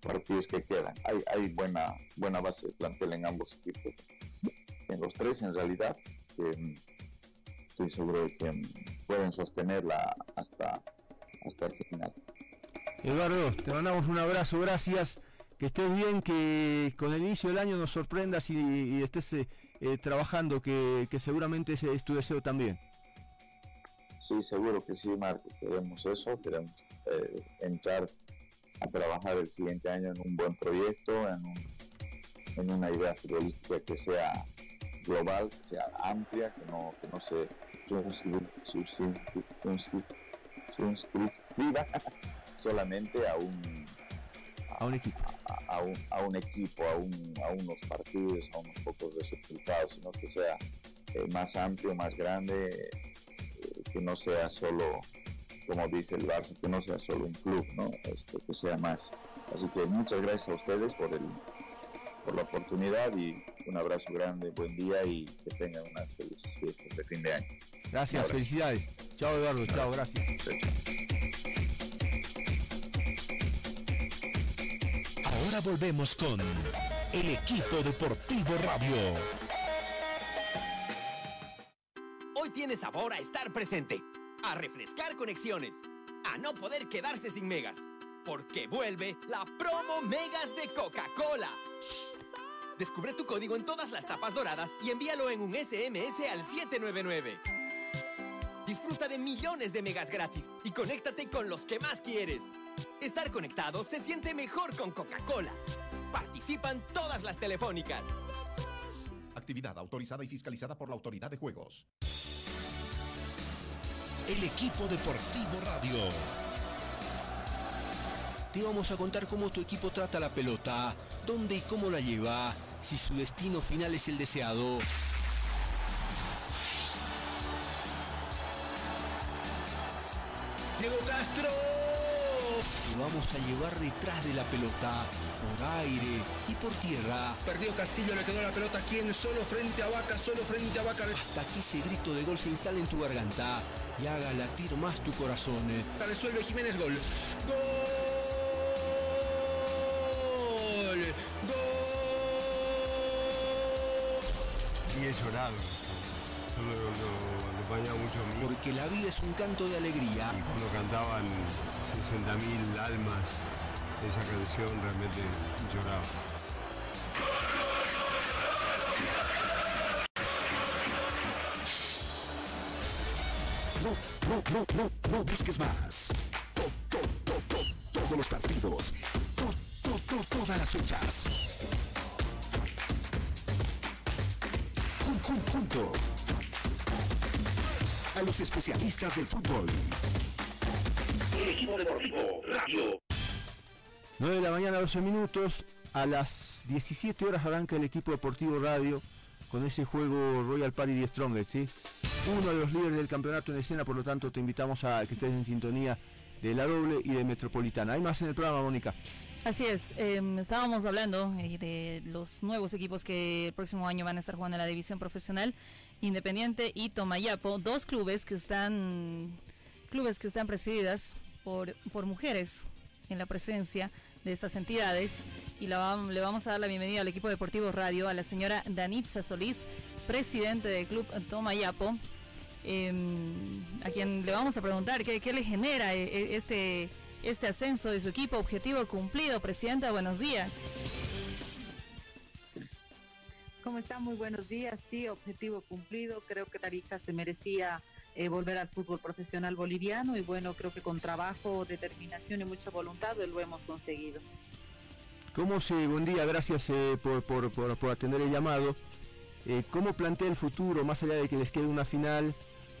partidos que quedan. Hay, hay buena, buena base de plantel en ambos equipos en los tres en realidad, estoy seguro de que pueden sostenerla hasta, hasta el final. Eduardo, te mandamos un abrazo, gracias. Que estés bien, que con el inicio del año nos sorprendas y, estés eh, eh, trabajando, que, seguramente ese es tu deseo también. Sí, seguro que sí, Marco. Queremos eso, queremos eh, entrar a trabajar el siguiente año en un buen proyecto, en, en una idea futbolística que sea global, que sea amplia, que no, que no se suscriba solamente a un, a un equipo. A, un, a un, equipo, a, un, a, unos partidos, a unos pocos resultados, sino que sea eh, más amplio, más grande, eh, que no sea solo, como dice el Barça, que no sea solo un club, ¿no? Este, que sea más. Así que muchas gracias a ustedes por, el, por la oportunidad y un abrazo grande, buen día y que tengan unas felices fiestas de fin de año. Gracias, felicidades. Chao Eduardo, chao, gracias. Volvemos con el equipo deportivo radio. Hoy tiene sabor a estar presente, a refrescar conexiones, a no poder quedarse sin megas, porque vuelve la promo Megas de Coca-Cola. Descubre tu código en todas las tapas doradas y envíalo en un SMS al 799. Disfruta de millones de megas gratis y conéctate con los que más quieres. Estar conectado se siente mejor con Coca-Cola. Participan todas las telefónicas. Actividad autorizada y fiscalizada por la Autoridad de Juegos. El equipo deportivo radio. Te vamos a contar cómo tu equipo trata la pelota, dónde y cómo la lleva, si su destino final es el deseado. Vamos a llevar detrás de la pelota, por aire y por tierra. Perdió Castillo, le quedó la pelota quien solo frente a Vaca, solo frente a Vaca. Hasta que ese grito de gol se instale en tu garganta y haga latir más tu corazón. Resuelve Jiménez gol. ¡Gol! Y he llorado. Lo, acompañaba mucho a mí. Porque la vida es un canto de alegría. Y cuando cantaban 60.000 almas esa canción, realmente lloraba. No, no, no, no, no busques más. todos los partidos. todas las fechas. junto a los especialistas del fútbol. El equipo deportivo Radio. 9 de la mañana, 12 minutos. A las 17 horas arranca el equipo deportivo Radio con ese juego Royal Party de Strongest, ¿sí? Uno de los líderes del campeonato en escena, por lo tanto te invitamos a que estés en sintonía de la doble y de Metropolitana. Hay más en el programa, Mónica. Así es, em, estábamos hablando eh, de los nuevos equipos que el próximo año van a estar jugando en la división profesional, Independiente y Tomayapo, dos clubes que están clubes que están presididas por, por mujeres en la presencia de estas entidades y le vamos a dar la bienvenida al equipo deportivo radio a la señora Danitza Solís, presidente del club Tomayapo, em, a quien le vamos a preguntar qué, qué le genera eh, este este ascenso de su equipo. Objetivo cumplido. Presidenta, buenos días. ¿Cómo está? Muy buenos días. Sí, objetivo cumplido. Creo que Tarija se merecía eh, volver al fútbol profesional boliviano y bueno, creo que con trabajo, determinación y mucha voluntad lo hemos conseguido. ¿Cómo se, buen día, gracias eh, por, por, por, atender el llamado. Eh, ¿Cómo plantea el futuro, más allá de que les quede una final?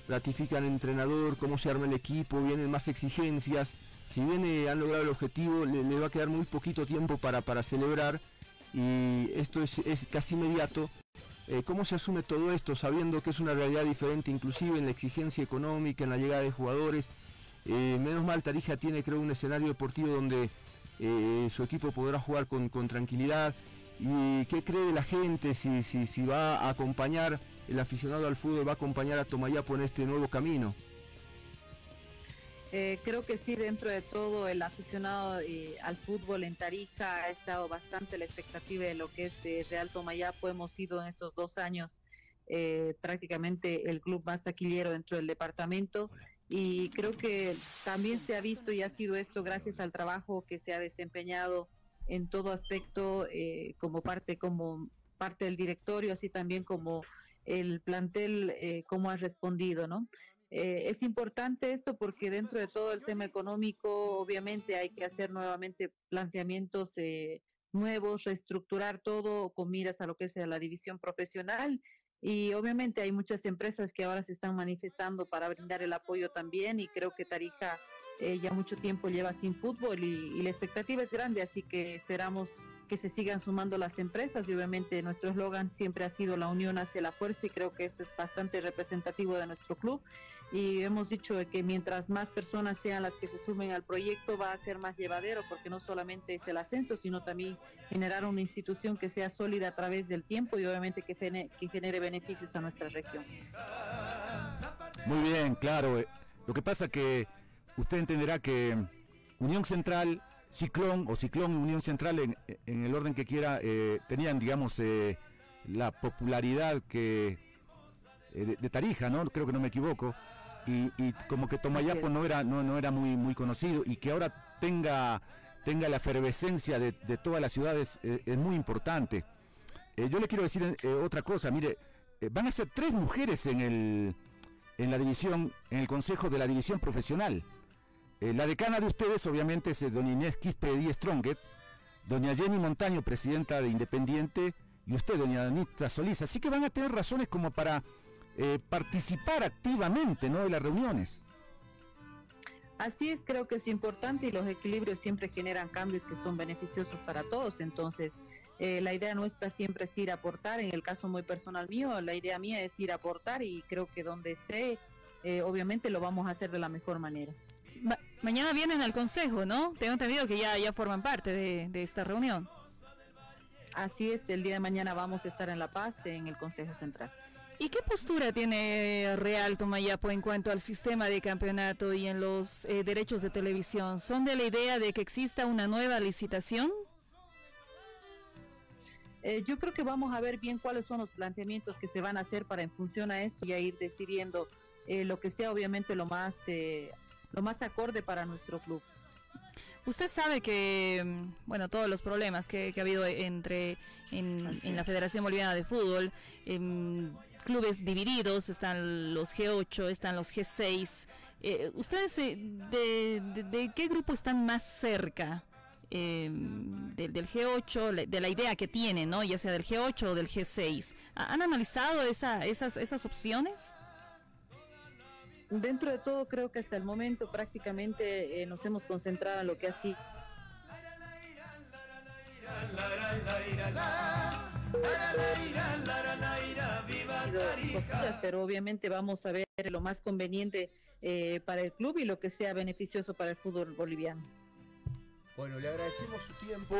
¿Ratifican el entrenador? ¿Cómo se arma el equipo? ¿Vienen más exigencias? si bien han logrado el objetivo, le, va a quedar muy poquito tiempo para, para celebrar y esto es, casi inmediato. Eh, ¿Cómo se asume todo esto sabiendo que es una realidad diferente inclusive en la exigencia económica, en la llegada de jugadores? Eh, menos mal Tarija tiene creo un escenario deportivo donde su equipo podrá jugar con, tranquilidad. ¿Y qué cree la gente si, si, si va a acompañar, el aficionado al fútbol va a acompañar a Tomayapo en este nuevo camino? Eh, creo que sí, dentro de todo, el aficionado eh, al fútbol en Tarija ha estado bastante la expectativa de lo que es eh, Real Tomayapo. Hemos sido en estos dos años prácticamente el club más taquillero dentro del departamento. Y creo que también se ha visto y ha sido esto gracias al trabajo que se ha desempeñado en todo aspecto como parte como parte del directorio así también como el plantel cómo ha respondido no eh, es importante esto porque dentro de todo el tema económico, obviamente hay que hacer nuevamente planteamientos eh, nuevos, reestructurar todo con miras a lo que es la división profesional. Y obviamente hay muchas empresas que ahora se están manifestando para brindar el apoyo también y creo que Tarija eh, ya mucho tiempo lleva sin fútbol y, la expectativa es grande, así que esperamos que se sigan sumando las empresas y obviamente nuestro eslogan siempre ha sido la unión hacia la fuerza y creo que esto es bastante representativo de nuestro club y hemos dicho que mientras más personas sean las que se sumen al proyecto va a ser más llevadero porque no solamente es el ascenso sino también generar una institución que sea sólida a través del tiempo y obviamente que, que genere beneficios a nuestra región. Muy bien, claro. Eh, lo que pasa que usted entenderá que Unión Central, Ciclón o Ciclón y Unión Central en, el orden que quiera eh, tenían, digamos, eh, la popularidad que eh, de, Tarija, ¿no? Creo que no me equivoco. Y, como que Tomayapo no era no, no era muy muy conocido y que ahora tenga tenga la efervescencia de, todas las ciudades es muy importante. yo le quiero decir otra cosa, mire, van a ser tres mujeres en el en la división, en el consejo de la división profesional. Eh, la decana de ustedes, obviamente, es eh, doña Inés Quispe Díez Stronget, doña Jenny Montaño, presidenta de Independiente, y usted, doña Anita Solís. Así que van a tener razones como para eh, participar activamente ¿no? de las reuniones. Así es, creo que es importante y los equilibrios siempre generan cambios que son beneficiosos para todos. Entonces, la idea nuestra siempre es ir a aportar. En el caso muy personal mío, la idea mía es ir a aportar y creo que donde esté, obviamente lo vamos a hacer de la mejor manera mañana vienen al consejo, ¿no? Tengo entendido que ya, ya forman parte de, esta reunión. Así es, el día de mañana vamos a estar en La Paz, en el Consejo Central. ¿Y qué postura tiene Real Tomayapo en cuanto al sistema de campeonato y en los eh, derechos de televisión? ¿Son de la idea de que exista una nueva licitación? Eh, yo creo que vamos a ver bien cuáles son los planteamientos que se van a hacer para en función a eso y a ir decidiendo eh, lo que sea obviamente lo más lo más acorde para nuestro club. Usted sabe que, mm, bueno, todos los problemas que, ha habido entre en, la Federación Boliviana de Fútbol, em, clubes divididos, están los G8, están los G6. Eh, ¿Ustedes eh, de, qué grupo están más cerca? Em, del G8, de la idea que tienen, ¿no? ya sea del G8 o del G6. ¿Han analizado esa, esas, esas opciones? dentro de todo creo que hasta el momento prácticamente eh, nos hemos concentrado en lo que así pero obviamente vamos a ver lo más conveniente eh, para el club y lo que sea beneficioso para el fútbol boliviano. Bueno, le agradecemos su tiempo,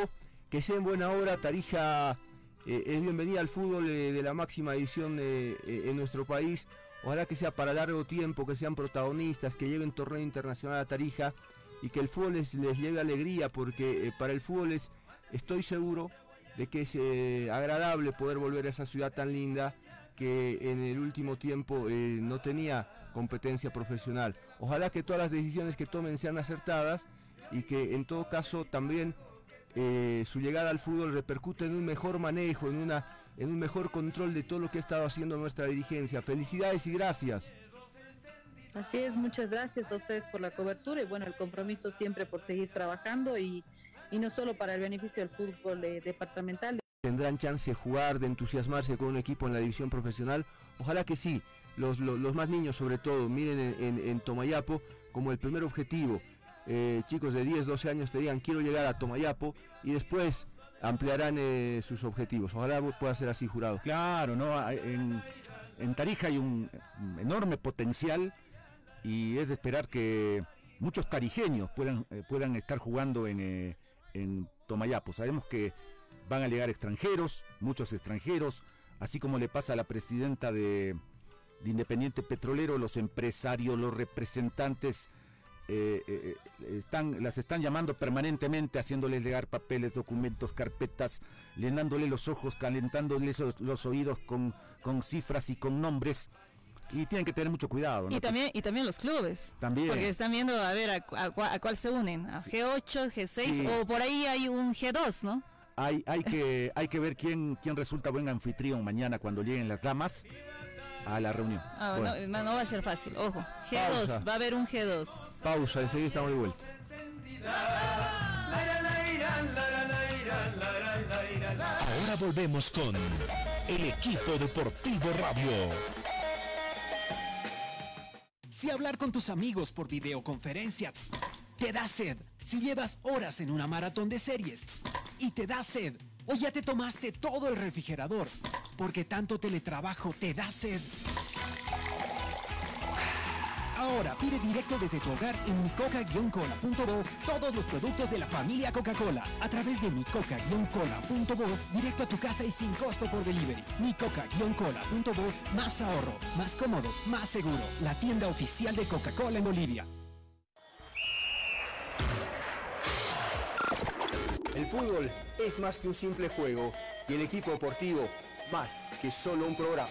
que sea en buena hora, Tarija eh, es bienvenida al fútbol de la máxima división en nuestro país. Ojalá que sea para largo tiempo, que sean protagonistas, que lleven torneo internacional a Tarija y que el fútbol les, lleve alegría, porque eh, para el fútbol es, estoy seguro de que es eh, agradable poder volver a esa ciudad tan linda que en el último tiempo eh, no tenía competencia profesional. Ojalá que todas las decisiones que tomen sean acertadas y que en todo caso también su llegada al fútbol repercute en un mejor manejo, en una en un mejor control de todo lo que ha estado haciendo nuestra dirigencia. Felicidades y gracias. Así es, muchas gracias a ustedes por la cobertura y bueno, el compromiso siempre por seguir trabajando y, no solo para el beneficio del fútbol eh, departamental. ¿Tendrán chance de jugar, de entusiasmarse con un equipo en la división profesional? Ojalá que sí, los, más niños sobre todo, miren en, Tomayapo como el primer objetivo. Eh, chicos de 10, 12 años te digan quiero llegar a Tomayapo y después ampliarán eh, sus objetivos. Ojalá pueda ser así, jurado. Claro, ¿no? En, Tarija hay un enorme potencial y es de esperar que muchos tarijeños puedan, eh, puedan estar jugando en, eh, en Tomayapo. Sabemos que van a llegar extranjeros, muchos extranjeros, así como le pasa a la presidenta de, de Independiente Petrolero, los empresarios, los representantes eh, eh, eh, están, las están llamando permanentemente, haciéndoles llegar papeles, documentos, carpetas, llenándole los ojos, calentándoles los, oídos con, con cifras y con nombres y tienen que tener mucho cuidado. Y también y también los clubes. También. Porque están viendo a ver a, cuál se unen, a G8, G6 o por ahí hay un G2, ¿no? Hay, hay, que, hay que ver quién, quién resulta buen anfitrión mañana cuando lleguen las damas a la reunión. Ah, no, va a ser fácil, ojo. G2, va a haber un G2. Pausa, enseguida estamos de vuelta. Ahora volvemos con el equipo deportivo radio. Si hablar con tus amigos por videoconferencia Te da sed si llevas horas en una maratón de series. Y te da sed o ya te tomaste todo el refrigerador. Porque tanto teletrabajo te da sed. Ahora pide directo desde tu hogar en micoca-cola.bo todos los productos de la familia Coca-Cola. A través de micoca-cola.bo directo a tu casa y sin costo por delivery. micoca-cola.bo más ahorro, más cómodo, más seguro. La tienda oficial de Coca-Cola en Bolivia. El fútbol es más que un simple juego y el equipo deportivo más que solo un programa.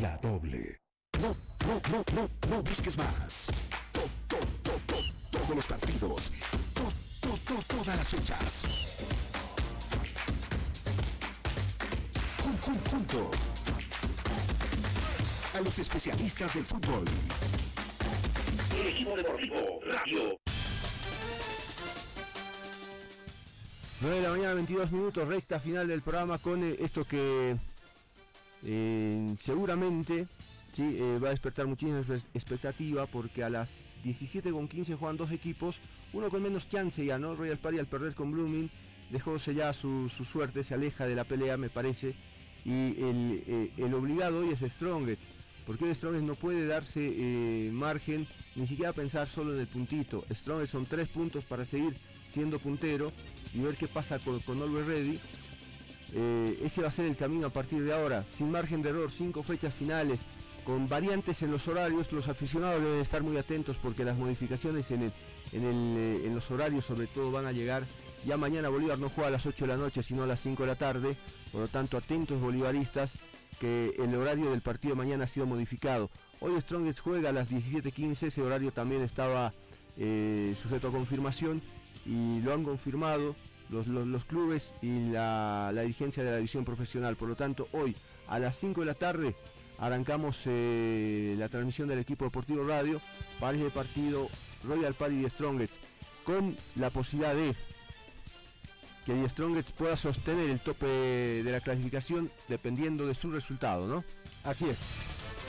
La Doble. No, no, no, no, no busques más. To- to- to- to- todos los partidos. To- to- to- todas las fechas. Jun- jun- junto a los especialistas del fútbol. El equipo deportivo radio. 9 de la mañana, 22 minutos, recta final del programa con eh, esto que eh, seguramente sí, eh, va a despertar muchísima expectativa porque a las 17.15 juegan dos equipos, uno con menos chance ya, ¿no? Royal Party al perder con Blooming dejó ya su, su suerte, se aleja de la pelea, me parece, y el, eh, el obligado hoy es Strongest, porque Strongest no puede darse margen, ni siquiera pensar solo en el puntito. Strongest son tres puntos para seguir siendo puntero y ver qué pasa con, con Always Ready. Eh, ese va a ser el camino a partir de ahora, sin margen de error, cinco fechas finales, con variantes en los horarios, los aficionados deben estar muy atentos porque las modificaciones en, el- en, el, eh, en los horarios sobre todo van a llegar. Ya mañana Bolívar no juega a las 8 de la noche, sino a las 5 de la tarde, por lo tanto atentos bolivaristas que el horario del partido mañana ha sido modificado. Hoy Strongest juega a las 17.15, ese horario también estaba eh, sujeto a confirmación y lo han confirmado los, los- clubes y la, la dirigencia de la división profesional. Por lo tanto, hoy a las 5 de la tarde arrancamos eh, la transmisión del equipo deportivo radio para ese partido Royal Party de Strongest con la posibilidad de que The Strongest pueda sostener el tope de la clasificación dependiendo de su resultado, ¿no? Así es.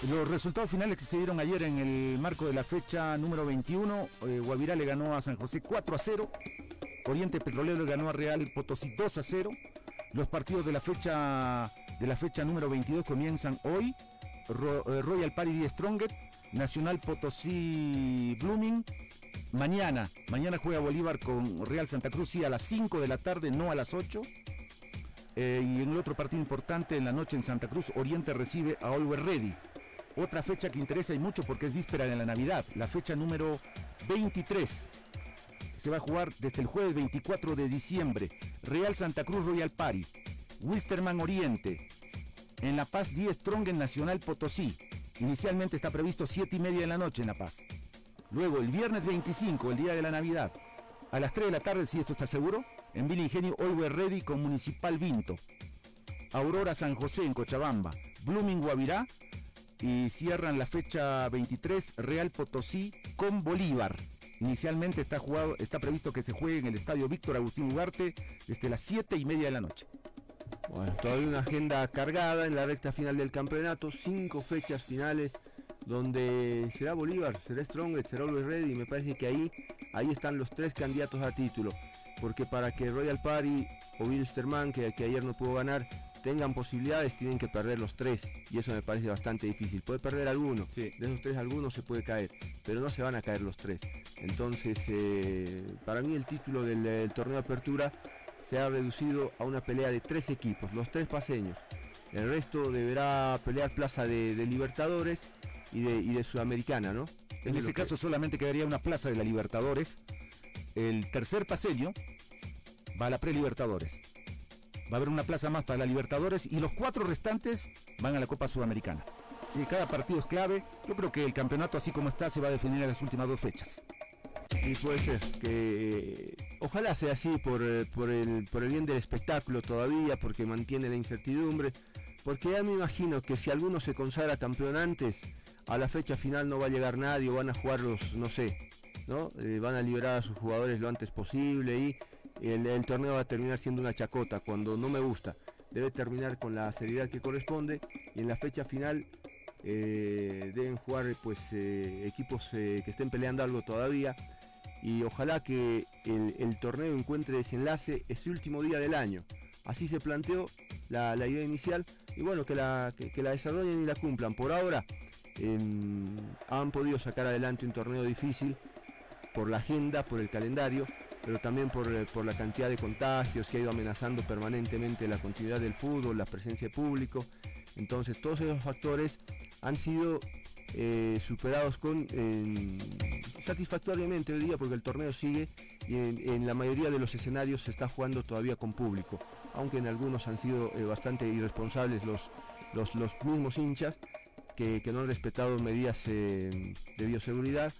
Los resultados finales que se dieron ayer en el marco de la fecha número 21, eh, Guavirá le ganó a San José 4 a 0, Oriente Petrolero le ganó a Real Potosí 2 a 0. Los partidos de la fecha de la fecha número 22 comienzan hoy. Eh, Royal Party de Strongest, Nacional Potosí Blooming. Mañana, mañana juega Bolívar con Real Santa Cruz sí, a las 5 de la tarde, no a las 8. Eh, y en el otro partido importante en la noche en Santa Cruz, Oriente recibe a Always Ready. Otra fecha que interesa y mucho porque es víspera de la Navidad, la fecha número 23. Se va a jugar desde el jueves 24 de diciembre. Real Santa Cruz Royal Party. Wisterman Oriente. En La Paz 10 Strong en Nacional Potosí. Inicialmente está previsto 7 y media de la noche en La Paz. Luego el viernes 25, el día de la Navidad. A las 3 de la tarde, si esto está seguro, en Villa Ingenio Always Ready con Municipal Vinto. Aurora San José en Cochabamba. Blooming Guavirá. Y cierran la fecha 23 Real Potosí con Bolívar. Inicialmente está, jugado, está previsto que se juegue en el estadio Víctor Agustín Ugarte desde las 7 y media de la noche. Bueno, todavía una agenda cargada en la recta final del campeonato, cinco fechas finales donde será Bolívar, será Strongest, será Always Ready, me parece que ahí, ahí están los tres candidatos a título, porque para que Royal Party o Wilstermann, que, que ayer no pudo ganar, tengan posibilidades, tienen que perder los tres, y eso me parece bastante difícil. Puede perder alguno, de esos tres alguno se puede caer, pero no se van a caer los tres. Entonces, eh, para mí el título del, del torneo de apertura se ha reducido a una pelea de tres equipos, los tres paseños. El resto deberá pelear plaza de, de Libertadores y de, y de Sudamericana, ¿no? En Es ese que- caso solamente quedaría una plaza de la Libertadores. El tercer paseño va a la pre-Libertadores. Va a haber una plaza más para la Libertadores y los cuatro restantes van a la Copa Sudamericana. Si cada partido es clave, yo creo que el campeonato así como está se va a definir en las últimas dos fechas. Y puede ser que ojalá sea así por, eh, por, el, por el bien del espectáculo todavía, porque mantiene la incertidumbre, porque ya me imagino que si alguno se consagra campeón antes, a la fecha final no va a llegar nadie, o van a jugar los, no sé, ¿no? Eh, van a liberar a sus jugadores lo antes posible y el, torneo va a terminar siendo una chacota, cuando no me gusta. Debe terminar con la seriedad que corresponde y en la fecha final eh, deben jugar pues eh, equipos eh, que estén peleando algo todavía y ojalá que el, torneo encuentre desenlace ese último día del año. Así se planteó la, idea inicial y bueno, que la, que, la desarrollen y la cumplan. Por ahora em, han podido sacar adelante un torneo difícil por la agenda, por el calendario, pero también por, por, la cantidad de contagios que ha ido amenazando permanentemente la continuidad del fútbol, la presencia de público. Entonces todos esos factores han sido eh, superados con satisfactoriamente hoy día porque el torneo sigue y en, la mayoría de los escenarios se está jugando todavía con público, aunque en algunos han sido eh, bastante irresponsables los, los, mismos hinchas que, no han respetado medidas eh, de bioseguridad,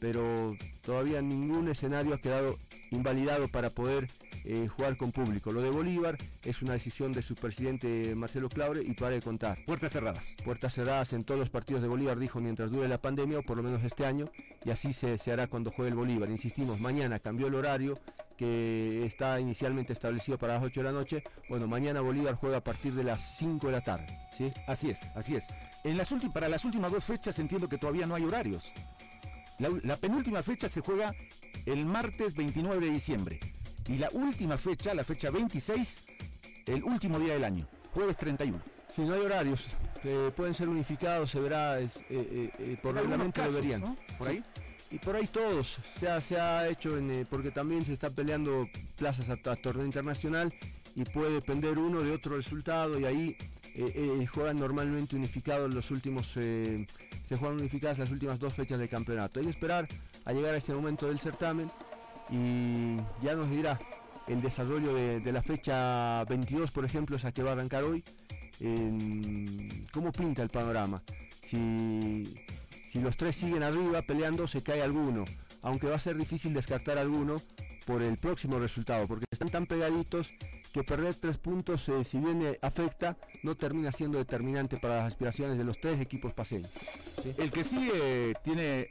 pero todavía ningún escenario ha quedado invalidado para poder eh, jugar con público. Lo de Bolívar es una decisión de su presidente Marcelo Claure y para de contar. Puertas cerradas. Puertas cerradas en todos los partidos de Bolívar, dijo, mientras dure la pandemia o por lo menos este año, y así se, hará cuando juegue el Bolívar. Insistimos, mañana cambió el horario que está inicialmente establecido para las 8 de la noche. Bueno, mañana Bolívar juega a partir de las 5 de la tarde. ¿sí? Así es, así es. En las para las últimas dos fechas entiendo que todavía no hay horarios. La penúltima fecha se juega el martes 29 de diciembre. Y la última fecha, la fecha 26, el último día del año, jueves 31. Si no hay horarios, eh, pueden ser unificados, se verá, es, eh, eh, por reglamento deberían. Por ahí. Y por ahí todos, se ha, se ha hecho, en, porque también se está peleando plazas a, torneo internacional y puede depender uno de otro resultado y ahí juegan normalmente unificados los últimos, se juegan unificadas las últimas dos fechas del campeonato. Hay que esperar a llegar a ese momento del certamen y ya nos dirá el desarrollo de, la fecha 22, por ejemplo, esa que va a arrancar hoy, cómo pinta el panorama. Si, si los tres siguen arriba peleando, se cae alguno, aunque va a ser difícil descartar alguno por el próximo resultado, porque están tan pegaditos que perder tres puntos, eh, si bien eh, afecta, no termina siendo determinante para las aspiraciones de los tres equipos paseños. El que sí eh, tiene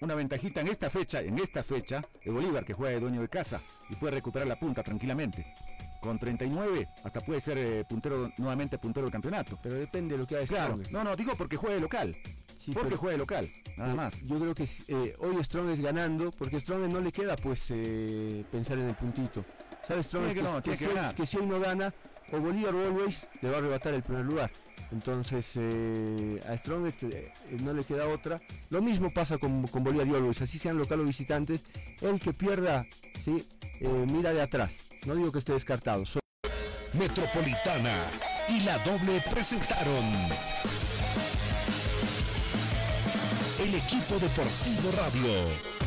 una ventajita en esta fecha, en esta fecha, el Bolívar, que juega de dueño de casa y puede recuperar la punta tranquilamente. Con 39 hasta puede ser puntero nuevamente puntero del campeonato. Pero depende de lo que haga Claro, no, no, digo porque juega de local. Sí, porque juega de local, nada más. Yo creo que hoy Strong es ganando, porque Strong no le queda pues pensar en el puntito. ¿Sabes, Strong? Que, si, hoy no gana, o Bolívar Always le va a arrebatar el primer lugar. Entonces eh, a Strong este, eh, no le queda otra. Lo mismo pasa con, Bolívar y Always, así sean local o visitantes. El que pierda, ¿sí? Eh, mira de atrás. No digo que esté descartado. Metropolitana y la doble presentaron el equipo deportivo radio